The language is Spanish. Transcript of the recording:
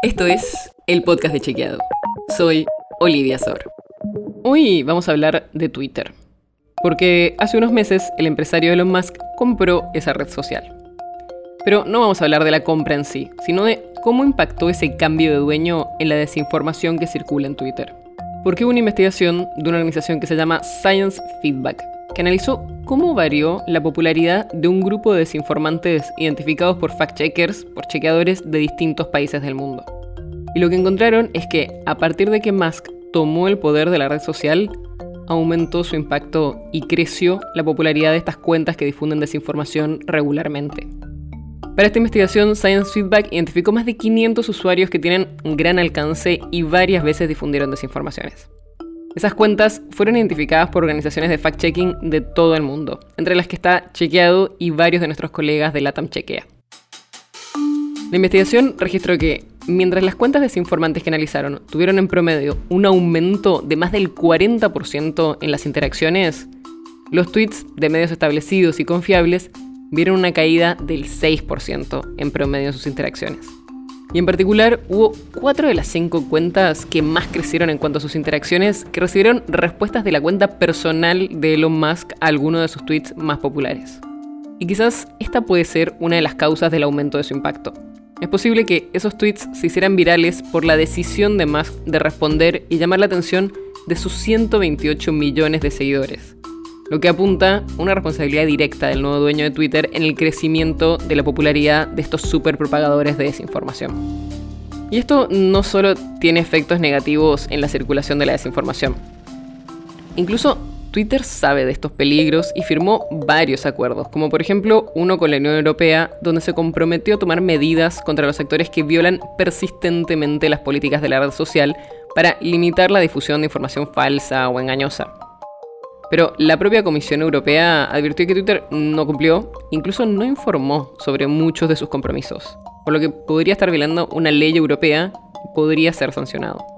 Esto es el podcast de Chequeado. Soy Olivia Sor. Hoy vamos a hablar de Twitter. Porque hace unos meses el empresario Elon Musk compró esa red social. Pero no vamos a hablar de la compra en sí, sino de cómo impactó ese cambio de dueño en la desinformación que circula en Twitter. Porque hubo una investigación de una organización que se llama Science Feedback, que analizó cómo varió la popularidad de un grupo de desinformantes identificados por fact-checkers, por chequeadores de distintos países del mundo. Y lo que encontraron es que a partir de que Musk tomó el poder de la red social, aumentó su impacto y creció la popularidad de estas cuentas que difunden desinformación regularmente. Para esta investigación, Science Feedback identificó más de 500 usuarios que tienen un gran alcance y varias veces difundieron desinformaciones. Esas cuentas fueron identificadas por organizaciones de fact-checking de todo el mundo, entre las que está Chequeado y varios de nuestros colegas de LATAM Chequea. La investigación registró que, mientras las cuentas desinformantes que analizaron tuvieron en promedio un aumento de más del 40% en las interacciones, los tweets de medios establecidos y confiables vieron una caída del 6% en promedio en sus interacciones. Y en particular hubo cuatro de las cinco cuentas que más crecieron en cuanto a sus interacciones que recibieron respuestas de la cuenta personal de Elon Musk a alguno de sus tweets más populares. Y quizás esta puede ser una de las causas del aumento de su impacto. Es posible que esos tweets se hicieran virales por la decisión de Musk de responder y llamar la atención de sus 128 millones de seguidores lo que apunta una responsabilidad directa del nuevo dueño de Twitter en el crecimiento de la popularidad de estos super propagadores de desinformación. Y esto no solo tiene efectos negativos en la circulación de la desinformación. Incluso Twitter sabe de estos peligros y firmó varios acuerdos, como por ejemplo uno con la Unión Europea, donde se comprometió a tomar medidas contra los sectores que violan persistentemente las políticas de la red social para limitar la difusión de información falsa o engañosa. Pero la propia Comisión Europea advirtió que Twitter no cumplió, incluso no informó sobre muchos de sus compromisos, por lo que podría estar violando una ley europea y podría ser sancionado.